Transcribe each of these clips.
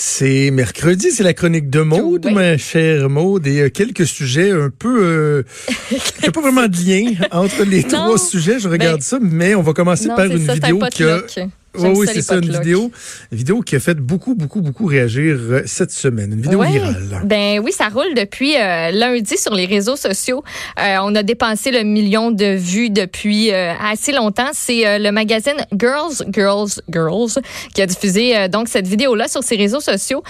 C'est mercredi, c'est la chronique de Maude, Oui. ma chère Maude, et euh, quelques sujets un peu... Euh, il n'y a pas vraiment de lien entre les Non. trois sujets, je regarde Ben, ça, mais on va commencer Non, par une ça, c'est un vidéo qui a... Oui, oui, c'est ça, une vidéo, une vidéo qui a fait beaucoup, beaucoup, beaucoup réagir euh, cette semaine. Une vidéo Ouais. virale. Ben oui, ça roule depuis euh, lundi sur les réseaux sociaux. Euh, on a dépassé le million de vues depuis euh, assez longtemps. C'est le magazine Girls, Girls, Girls qui a diffusé donc cette vidéo-là sur ses réseaux sociaux,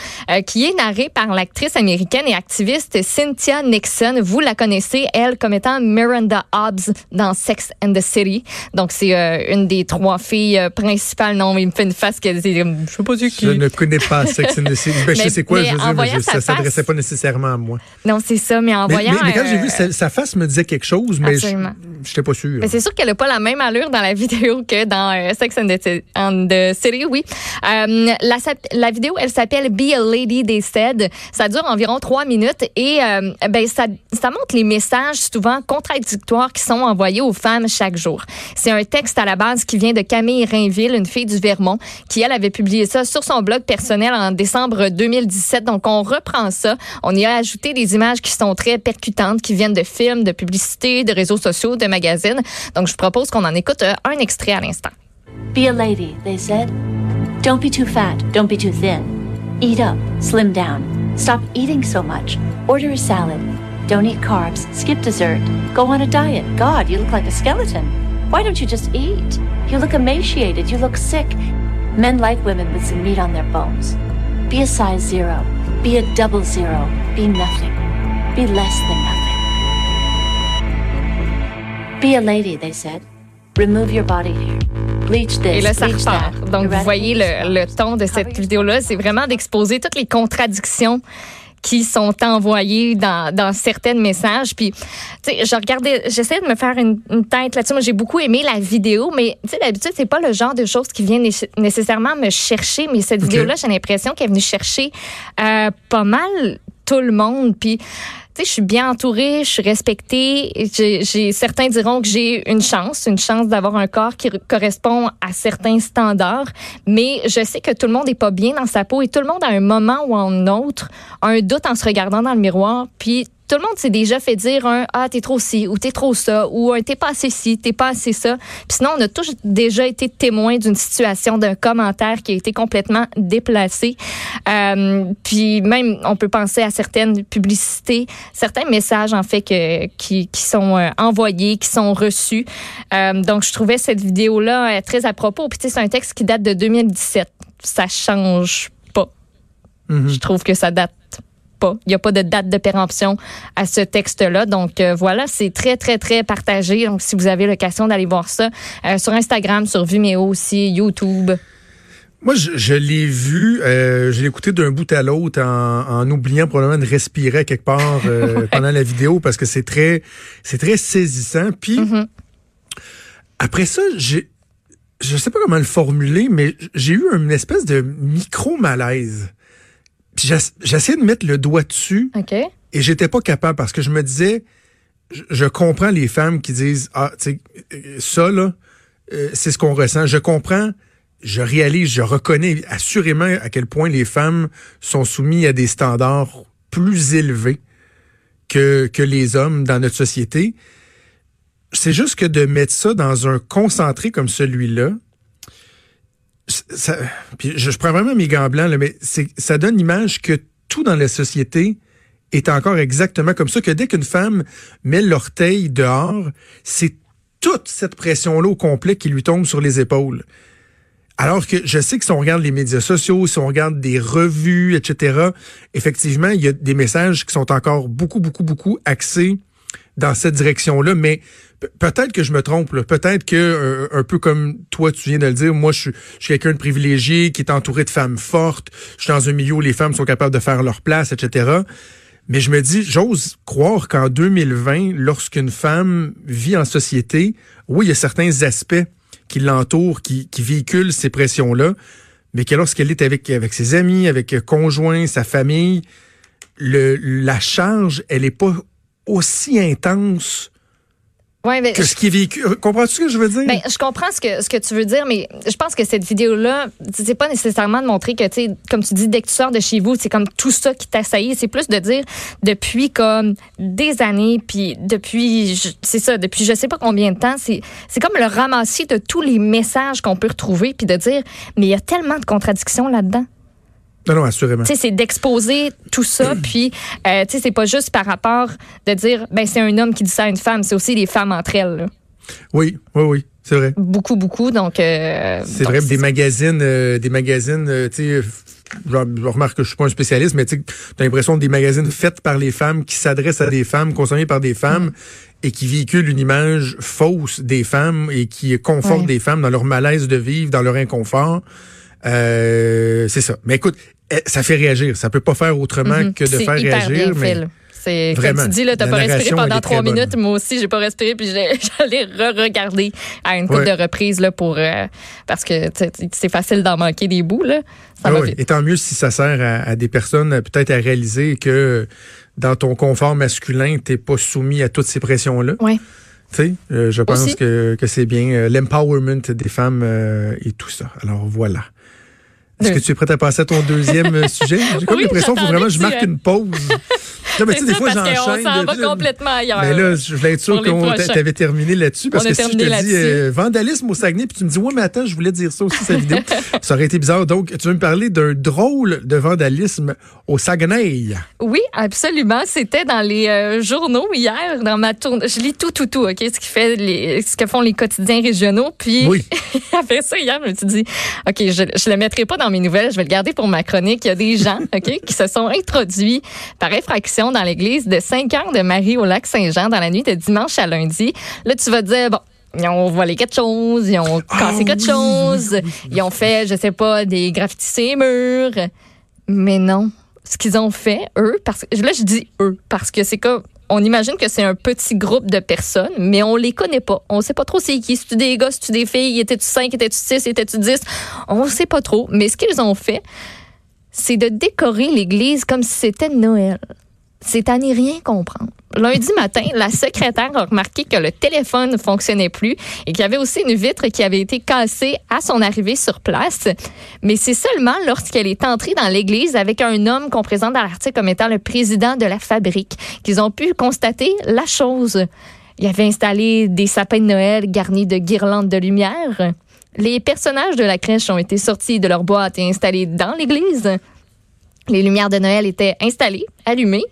qui est narrée par l'actrice américaine et activiste Cynthia Nixon. Vous la connaissez, elle, comme étant Miranda Hobbs dans Sex and the City. Donc c'est une des trois filles principales. Non, il me fait une face qu'elle dit, je sais pas du qui. Je ne connais pas Sex and the City. Ben, je sais c'est quoi, je veux dire, mais je- ça s'adressait pas nécessairement à moi. Non, c'est ça, mais en Mais, voyant. mais- mais quand j'ai euh, vu sa, sa face me disait quelque chose, mais je n'étais pas sûr. Mais c'est sûr qu'elle n'a pas la même allure dans la vidéo que dans euh, Sex and the, and the City, oui. Euh, la, la vidéo, elle s'appelle Be a Lady, They Said. Ça dure environ trois minutes et euh, ben ça, ça montre les messages souvent contradictoires qui sont envoyés aux femmes chaque jour. C'est un texte à la base qui vient de Camille Rainville, une fille du Vermont, qui elle avait publié ça sur son blog personnel en décembre 2017. Donc on reprend ça, on y a ajouté des images qui sont très percutantes, qui viennent de films, de publicités, de réseaux sociaux, de magazines. Donc je propose qu'on en écoute euh, un extrait à l'instant. Be a lady, they said. Don't be too fat, don't be too thin. Eat up, slim down. Stop eating so much. Order a salad. Don't eat carbs, skip dessert. Go on a diet. God, you look like a skeleton. Why don't you just eat? You look emaciated, you look sick. Men like women with some meat on their bones. Be a size zero. Be a double zero. Be nothing. Be less than nothing. Be a lady, they said. Remove your body hair. Bleach this, Et là, ça repart. Donc, vous voyez le, le ton de cette vidéo-là, c'est vraiment d'exposer toutes les contradictions qui sont envoyées dans, dans certains messages. Puis, tu sais, je regardais, j'essaie de me faire une, une tête là-dessus. Moi, j'ai beaucoup aimé la vidéo, mais tu sais, d'habitude, c'est pas le genre de choses qui vient né- nécessairement me chercher. Mais cette vidéo-là, j'ai l'impression qu'elle est venue chercher euh, pas mal tout le monde. Puis, je suis bien entourée, je suis respectée. Certains diront que j'ai une chance, une chance d'avoir un corps qui re- correspond à certains standards. Mais je sais que tout le monde n'est pas bien dans sa peau et tout le monde à un moment ou à un autre a un doute en se regardant dans le miroir. Puis tout le monde s'est déjà fait dire un ah t'es trop ci ou t'es trop ça ou un t'es pas assez ci t'es pas assez ça puis sinon on a tous déjà été témoins d'une situation d'un commentaire qui a été complètement déplacé. Euh, puis même on peut penser à certaines publicités certains messages en fait que qui, qui sont euh, envoyés qui sont reçus. Euh, donc je trouvais cette vidéo là très à propos. Puis c'est un texte qui date de 2017 ça change pas. Mhm. je trouve que ça date pas. Il n'y a pas de date de péremption à ce texte-là. Donc euh, voilà, c'est très, très, très partagé. Donc si vous avez l'occasion d'aller voir ça euh, sur Instagram, sur Vimeo aussi, YouTube. Moi, je, je l'ai vu, euh, je l'ai écouté d'un bout à l'autre en, en oubliant probablement de respirer quelque part pendant la vidéo parce que c'est très, c'est très saisissant. Puis Mhm. après ça, j'ai, je sais pas comment le formuler, mais j'ai eu une espèce de micro malaise. Puis j'ess- j'essayais de mettre le doigt dessus OK. et j'étais pas capable parce que je me disais, je, je comprends les femmes qui disent ah tu sais ça là, euh, c'est ce qu'on ressent. Je comprends, je réalise, je reconnais assurément à quel point les femmes sont soumises à des standards plus élevés que que les hommes dans notre société. C'est juste que de mettre ça dans un concentré comme celui-là, puis je, je prends vraiment mes gants blancs, là, mais ça donne l'image que tout dans la société est encore exactement comme ça, que dès qu'une femme met l'orteil dehors, c'est toute cette pression-là au complet qui lui tombe sur les épaules. Alors que je sais que si on regarde les médias sociaux, si on regarde des revues, etc., effectivement, il y a des messages qui sont encore beaucoup, beaucoup, beaucoup axés dans cette direction-là, mais peut-être que je me trompe. Peut-être que euh, un peu comme toi, tu viens de le dire, moi, je suis, quelqu'un de privilégié qui est entouré de femmes fortes. Je suis dans un milieu où les femmes sont capables de faire leur place, etc. Mais je me dis, j'ose croire qu'en 2020, lorsqu'une femme vit en société, oui, il y a certains aspects qui l'entourent, qui, véhiculent ces pressions-là, mais que lorsqu'elle est avec, ses amis, avec conjoint, sa famille, le, la charge, elle est pas aussi intense Ouais, que ce qui est vécu. Comprends-tu ce que je veux dire? Ben, je comprends ce que, ce que tu veux dire, mais je pense que cette vidéo-là, c'est pas nécessairement de montrer que, tu comme tu dis, dès que tu sors de chez vous, c'est comme tout ça qui t'assaillit. C'est plus de dire depuis comme des années, puis depuis, c'est ça, depuis je sais pas combien de temps, c'est, c'est comme le ramassis de tous les messages qu'on peut retrouver, puis de dire, mais il y a tellement de contradictions là-dedans. Non, non, assurément. c'est d'exposer tout ça, puis euh, tu sais, c'est pas juste par rapport de dire, ben c'est un homme qui dit ça à une femme, c'est aussi les femmes entre elles. Oui, oui, oui, c'est vrai. Beaucoup, beaucoup, donc. Euh, c'est vrai, des magazines, euh, des magazines, tu sais. Je remarque que je suis pas un spécialiste, mais tu as l'impression des magazines faits par les femmes, qui s'adressent à des femmes, consommés par des femmes, et qui véhiculent une image fausse des femmes et qui confortent des femmes dans leur malaise de vivre, dans leur inconfort. c'est ça. Mais écoute, ça fait réagir. Ça peut pas faire autrement mm-hmm. que de faire réagir. mais c'est comme tu dis là, t'as pas respiré pendant trois minutes. Moi aussi, j'ai pas respiré, puis j'allais re-regarder à une couple de reprises là pour euh, parce que c'est facile d'en manquer des bouts là. Ça ah oui. Et tant mieux si ça sert à, des personnes peut-être à réaliser que dans ton confort masculin, t'es pas soumis à toutes ces pressions là. Oui. Tu sais, euh, je pense que, que c'est bien euh, l'empowerment des femmes et tout ça. Alors voilà. Est-ce que tu es prête à passer à ton deuxième euh, sujet? J'ai comme l'impression qu'il faut vraiment que je marque une pause. Non, mais tu sais, des fois, j'enchaîne. On s'en va complètement ailleurs. Mais là, je voulais être sûr qu'on t'avait terminé là-dessus. Parce que si je te dis euh, vandalisme au Saguenay, puis tu me dis, ouais, mais attends, je voulais dire ça aussi, cette vidéo. ça aurait été bizarre. Donc, tu veux me parler d'un drôle de vandalisme au Saguenay? Oui, absolument. C'était dans les euh, journaux hier, dans ma tournée. Je lis tout, tout, tout, OK? Ce, qui fait les, ce que font les quotidiens régionaux. Puis, oui. après ça, hier, je me suis dit, OK, je ne le mettrai pas dans mes nouvelles, je vais le garder pour ma chronique. Il y a des gens, OK, qui se sont introduits par infraction dans l'église de Saint-Cœur de Marie au lac Saint-Jean dans la nuit de dimanche à lundi. Là, tu vas te dire, bon, ils ont volé quelque chose, ils ont ah cassé quelque chose, ils ont fait, je sais pas, des graffitis sur murs. Mais non. Ce qu'ils ont fait, eux, parce que là, je dis eux, parce que c'est comme, on imagine que c'est un petit groupe de personnes, mais on les connaît pas. On sait pas trop c'est qui. C'est-tu des gars, c'est-tu des filles? Étais-tu 5, étais-tu 6, étais-tu 10? On sait pas trop. Mais ce qu'ils ont fait, c'est de décorer l'église comme si c'était Noël. C'est à n'y rien comprendre. Lundi matin, la secrétaire a remarqué que le téléphone ne fonctionnait plus et qu'il y avait aussi une vitre qui avait été cassée à son arrivée sur place. Mais c'est seulement lorsqu'elle est entrée dans l'église avec un homme qu'on présente dans l'article comme étant le président de la fabrique qu'ils ont pu constater la chose. Il avait installé des sapins de Noël garnis de guirlandes de lumière. Les personnages de la crèche ont été sortis de leur boîte et installés dans l'église. Les lumières de Noël étaient installées, allumées.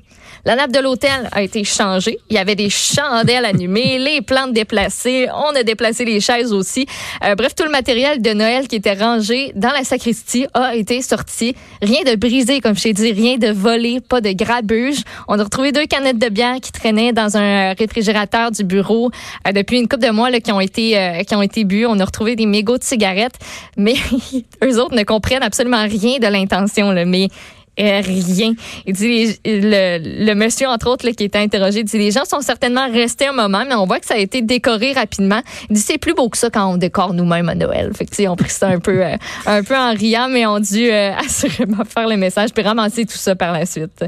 La nappe de l'hôtel a été changée. Il y avait des chandelles animées, les plantes déplacées. On a déplacé les chaises aussi. Euh, bref, tout le matériel de Noël qui était rangé dans la sacristie a été sorti. Rien de brisé, comme je t'ai dit, rien de volé, pas de grabuge. On a retrouvé deux canettes de bière qui traînaient dans un réfrigérateur du bureau euh, depuis une couple de mois là, qui ont été euh, qui ont été bu. On a retrouvé des mégots de cigarettes, mais eux autres ne comprennent absolument rien de l'intention. Mais rien. Il dit le, le, monsieur entre autres là, qui était interrogé dit les gens sont certainement restés un moment mais on voit que ça a été décoré rapidement. Il dit c'est plus beau que ça quand on décore nous-mêmes à Noël. Fait que on pris ça un peu euh, un peu en riant mais on dû euh, assurément faire le message puis ramasser tout ça par la suite.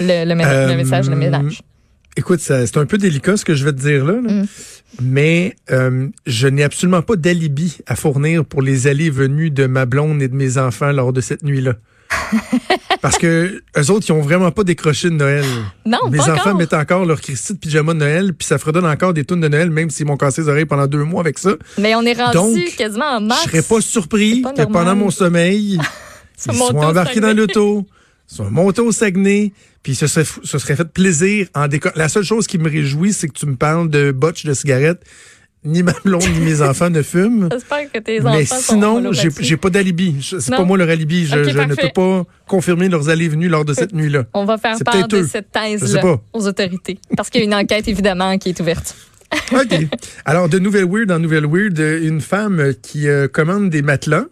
Le, le, le message, le euh, ménage. Écoute, c'est un peu délicat ce que je vais te dire là, mm. mais je n'ai absolument pas d'alibi à fournir pour les allées et venues de ma blonde et de mes enfants lors de cette nuit-là. Parce que eux autres, ils ont vraiment pas décroché de Noël. Non, Mes enfants mettent encore leur Christy de pyjama de Noël, puis ça fredonne encore des tunes de Noël, même s'ils m'ont cassé les oreilles pendant deux mois avec ça. Mais on est rendu quasiment en mars. Je serais pas surpris que pendant mon sommeil, ils soient embarqués dans l'auto, soient montés au Saguenay, puis ce serait, ce serait fait plaisir en décor. La seule chose qui me réjouit, c'est que tu me parles de botch de cigarettes ni ma blonde ni mes enfants ne fument. J'espère que tes enfants Mais sinon, j'ai j'ai pas d'alibi. C'est Non? pas moi leur alibi. Je, ne peux pas confirmer leurs allées venues lors de cette nuit-là. On va faire C'est part de eux. cette thèse-là aux autorités. Parce qu'il y a une enquête, évidemment, qui est ouverte. OK. Alors, de Nouvelle Weird en Nouvelle Weird, euh, une femme euh, qui euh, commande des matelas,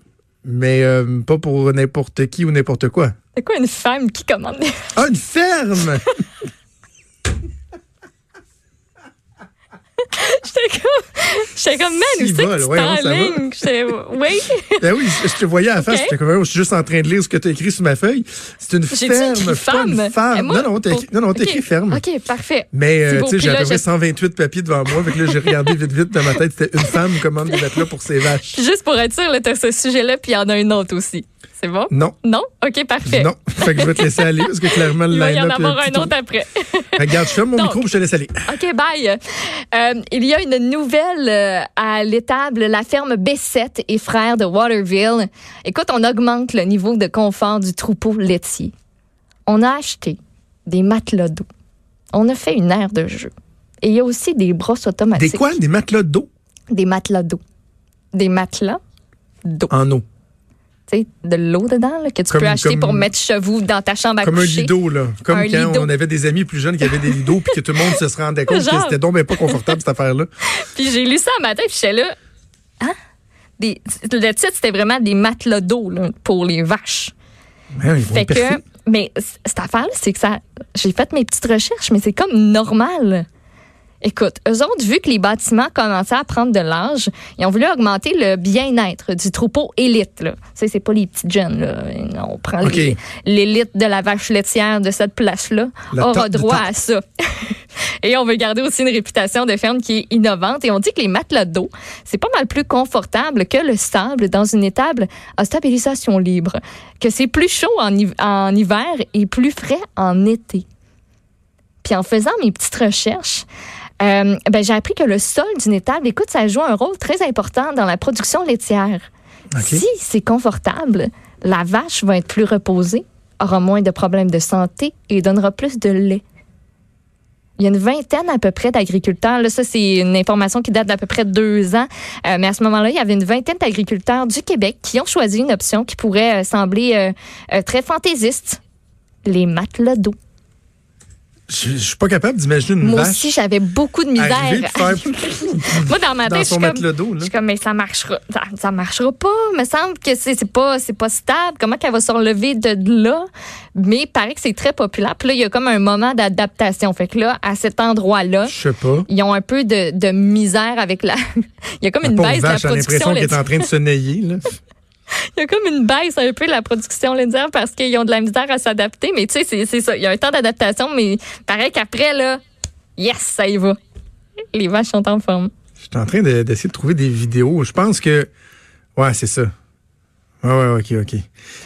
mais euh, pas pour n'importe qui ou n'importe quoi. C'est quoi une femme qui commande des... Ah, une ferme! J'étais comme, j'étais comme, man, où c'est que tu ouais, t'enlignes? J'étais, oui. ben oui, je, je te voyais à la face. OK. J'étais comme, je suis juste en train de lire ce que tu as écrit sur ma feuille. C'est une ferme, dit pas femme? une femme. Moi, non, non, t'as écrit, non, non, t'as OK. écrit ferme. OK, parfait. Mais euh, tu sais, à peu près je- 128 papiers devant moi. Fait que là, j'ai regardé vite, vite dans ma tête. C'était une femme commande des matelas pour ses vaches. Puis juste pour être sûr, là, t'as ce sujet-là, puis il y en a un autre aussi. C'est bon? Non. Non? OK, parfait. Non. Fait que je vais te laisser aller parce que clairement, le Il va y en line-up avoir un autre après. Regarde, je ferme mon Donc. micro puis je te laisse aller. OK, bye. Euh, il y a une nouvelle euh, à l'étable. La ferme B7 et frères de Waterville. Écoute, on augmente le niveau de confort du troupeau laitier. On a acheté des matelas d'eau. On a fait une aire de jeu. Et il y a aussi des brosses automatiques. Des quoi? Des matelas d'eau? Des matelas d'eau. Des matelas d'eau. en eau. Tu sais, de l'eau dedans, là, que tu Comme- peux acheter comme- pour mettre chez vous dans ta chambre à Comme un coucher. lido, là. Comme Un quand lido. on avait des amis plus jeunes qui avaient des lidos puis que tout le monde se rendait compte que c'était donc pas confortable, cette affaire-là. Puis j'ai lu ça un matin, puis j'étais là. Hein? Des, le titre, c'était vraiment des matelas d'eau là, pour les vaches. Ben, ils vont Fait que, mais cette affaire-là, c'est que ça. J'ai fait mes petites recherches, mais c'est comme normal. Écoute, eux autres, vu que les bâtiments commençaient à prendre de l'âge, ils ont voulu augmenter le bien-être du troupeau élite. Là. Tu sais, c'est pas les petites jeunes. Là. On prend l'élite de la vache laitière de cette place-là. La aura droit à ça. et on veut garder aussi une réputation de ferme qui est innovante. Et on dit que les matelas d'eau, c'est pas mal plus confortable que le sable dans une étable à stabilisation libre. Que c'est plus chaud en hiver et plus frais en été. Puis en faisant mes petites recherches, euh, ben, j'ai appris que le sol d'une étable, écoute, ça joue un rôle très important dans la production laitière. Si c'est confortable, la vache va être plus reposée, aura moins de problèmes de santé et donnera plus de lait. Il y a une vingtaine à peu près d'agriculteurs. Là, ça, c'est une information qui date d'à peu près deux ans. Euh, mais à ce moment-là, il y avait une vingtaine d'agriculteurs du Québec qui ont choisi une option qui pourrait euh, sembler euh, très fantaisiste. Les matelas d'eau. Je, je suis pas capable d'imaginer une Moi vache aussi, j'avais beaucoup de misère. faire Moi, dans ma dans tête, je suis comme, je suis comme, mais ça marchera, ça, ça marchera pas. Il me semble que c'est pas, c'est pas stable. Comment qu'elle va se relever de là? Mais il paraît que c'est très populaire. Puis là, il y a comme un moment d'adaptation. Fait que là, à cet endroit-là, Je sais pas. ils ont un peu de, de misère avec la. il y a comme La une baisse de la production l'impression qu'elle est en train de se nailler. Là. Il y a comme une baisse un peu de la production laitière parce qu'ils ont de la misère à s'adapter. Mais tu sais, c'est- ça. Il y a un temps d'adaptation, mais pareil qu'après, là, yes, ça y va. Les vaches sont en forme. Je suis en train de- d'essayer de trouver des vidéos. Je pense que. Ouais, c'est ça. Ouais, ouais, ok, ok.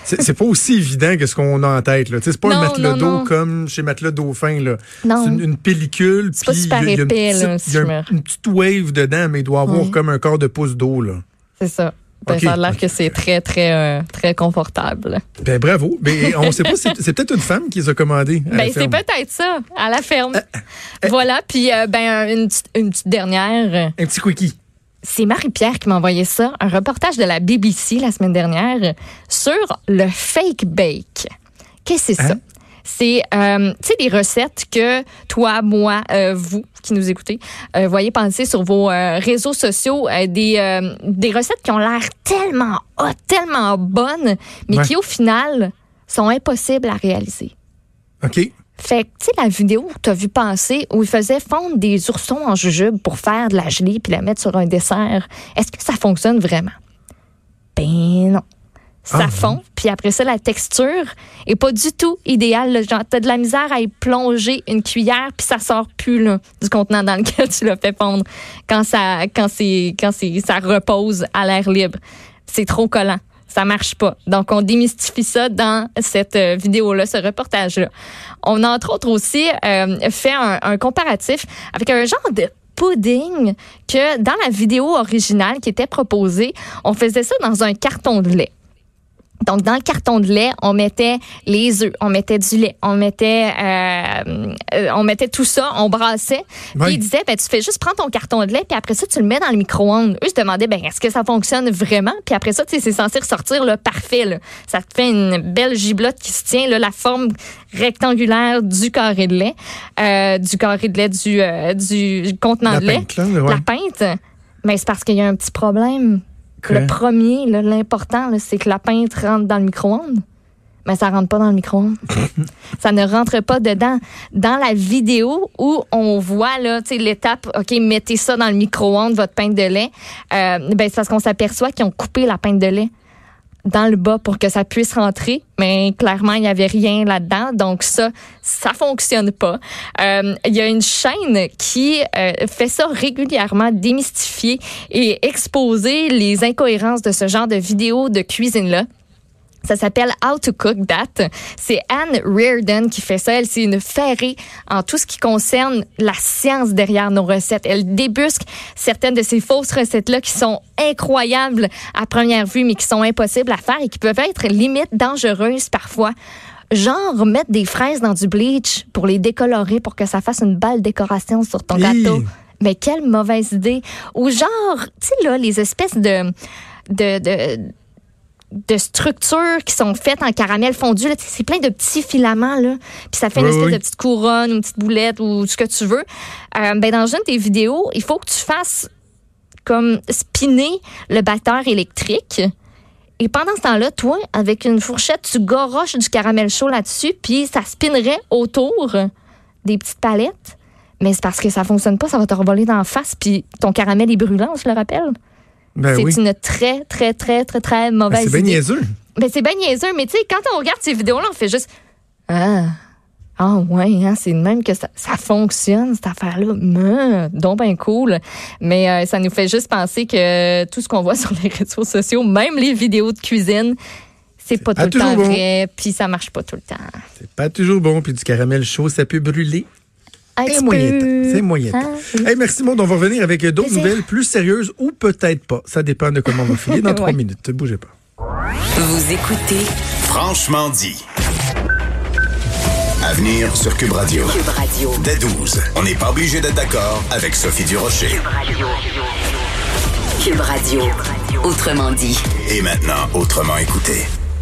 C'est pas aussi évident que ce qu'on a en tête. là. Tu sais, C'est pas Non, un matelas d'eau comme chez Matelas Dauphin. là. Non. C'est une, une pellicule. C'est pas puis il y a- il y a une épais, là, petite- si y a un- une petite wave dedans, mais il doit avoir comme un quart de pouce d'eau. là. C'est ça. Ben, Ok. Ça a l'air que c'est très, très, euh, très confortable. Ben bravo. Ben, on sait pas, c'est c'est peut-être une femme qui les a commandés. à Ben, c'est peut-être ça, à la ferme. Euh, voilà, puis euh, ben, une, une petite dernière. Un petit quickie. C'est Marie-Pierre qui m'a envoyé ça, un reportage de la BBC la semaine dernière sur le fake bake. Qu'est-ce que c'est ça? C'est, euh, tu sais, des recettes que toi, moi, euh, vous qui nous écoutez, euh, voyez passer sur vos réseaux sociaux, des, des recettes qui ont l'air tellement hot, tellement bonnes, mais Ouais. qui au final sont impossibles à réaliser. OK. Fait que, tu sais, la vidéo que tu as vu passer où il faisait fondre des oursons en jujube pour faire de la gelée puis la mettre sur un dessert, est-ce que ça fonctionne vraiment? Ben non. Ça Ah, fond, puis après ça, la texture est pas du tout idéale. là. Genre, t'as de la misère à y plonger une cuillère, puis ça sort plus là, du contenant dans lequel tu l'as fait fondre quand ça, quand c'est, quand c'est, ça repose à l'air libre. C'est trop collant. Ça marche pas. Donc, on démystifie ça dans cette euh, vidéo-là, ce reportage-là. On a entre autres aussi euh, fait un, un comparatif avec un genre de pudding que dans la vidéo originale qui était proposée, on faisait ça dans un carton de lait. Donc, dans le carton de lait, on mettait les œufs, on mettait du lait, on mettait, euh, euh, on mettait tout ça, on brassait. Puis ils disaient, ben, tu fais juste prendre ton carton de lait, puis après ça, tu le mets dans le micro-ondes. Eux se demandaient, ben, est-ce que ça fonctionne vraiment? Puis après ça, tu sais, c'est censé ressortir là, parfait. Là. Ça te fait une belle giblotte qui se tient, là, la forme rectangulaire du carré de lait, euh, du carré de lait du, euh, du contenant La de lait. pinte, là, ouais. La pinte. Mais c'est parce qu'il y a un petit problème. Le premier, l'important, c'est que la pinte rentre dans le micro-ondes. Mais ça rentre pas dans le micro-ondes. ça ne rentre pas dedans. Dans la vidéo où on voit là, l'étape, OK, mettez ça dans le micro-ondes, votre pinte de lait, euh, ben, c'est parce qu'on s'aperçoit qu'ils ont coupé la pinte de lait dans le bas pour que ça puisse rentrer, mais clairement, il n'y avait rien là-dedans. Donc ça, ça fonctionne pas. Euh, Il y a une chaîne qui euh, fait ça régulièrement, démystifier et exposer les incohérences de ce genre de vidéos de cuisine-là. Ça s'appelle How to Cook That. C'est Anne Reardon qui fait ça. Elle, c'est une ferrée en tout ce qui concerne la science derrière nos recettes. Elle débusque certaines de ces fausses recettes-là qui sont incroyables à première vue, mais qui sont impossibles à faire et qui peuvent être limite dangereuses parfois. Genre, mettre des fraises dans du bleach pour les décolorer pour que ça fasse une belle décoration sur ton gâteau. Mais quelle mauvaise idée. Ou genre, tu sais, là, les espèces de, de, de, de structures qui sont faites en caramel fondu. C'est plein de petits filaments, là. Puis ça fait une espèce oui. de petite couronne ou une petite boulette ou ce que tu veux. Euh, ben, dans une de tes vidéos, il faut que tu fasses comme spinner le batteur électrique. Et pendant ce temps-là, toi, avec une fourchette, tu goroches du caramel chaud là-dessus, puis ça spinnerait autour des petites palettes. Mais c'est parce que ça fonctionne pas, ça va te revoler dans la face, puis ton caramel est brûlant, je le rappelle. Ben c'est oui. une très, très, très, très, très Ben, mauvaise c'est bien idée. niaiseux. Ben, c'est bien niaiseux, mais tu sais, quand on regarde ces vidéos-là, on fait juste Ah, ah ouais, hein, c'est de même que ça, ça fonctionne, cette affaire-là. Meuh, donc ben cool. Mais euh, ça nous fait juste penser que tout ce qu'on voit sur les réseaux sociaux, même les vidéos de cuisine, c'est pas tout pas le temps bon. vrai, puis ça marche pas tout le temps. C'est pas toujours bon. Puis du caramel chaud, ça peut brûler. Un C'est peu. C'est moyen. Ah, oui. Hey, merci, Maud. On va revenir avec d'autres Plaisir. nouvelles plus sérieuses ou peut-être pas. Ça dépend de comment on va filer dans trois Ouais. minutes. Ne bougez pas. Vous écoutez Franchement dit. À venir sur Cube Radio. Cube Radio. Dès 12, on n'est pas obligé d'être d'accord avec Sophie Durocher. Cube Radio. Autrement dit. Et maintenant, autrement écouté.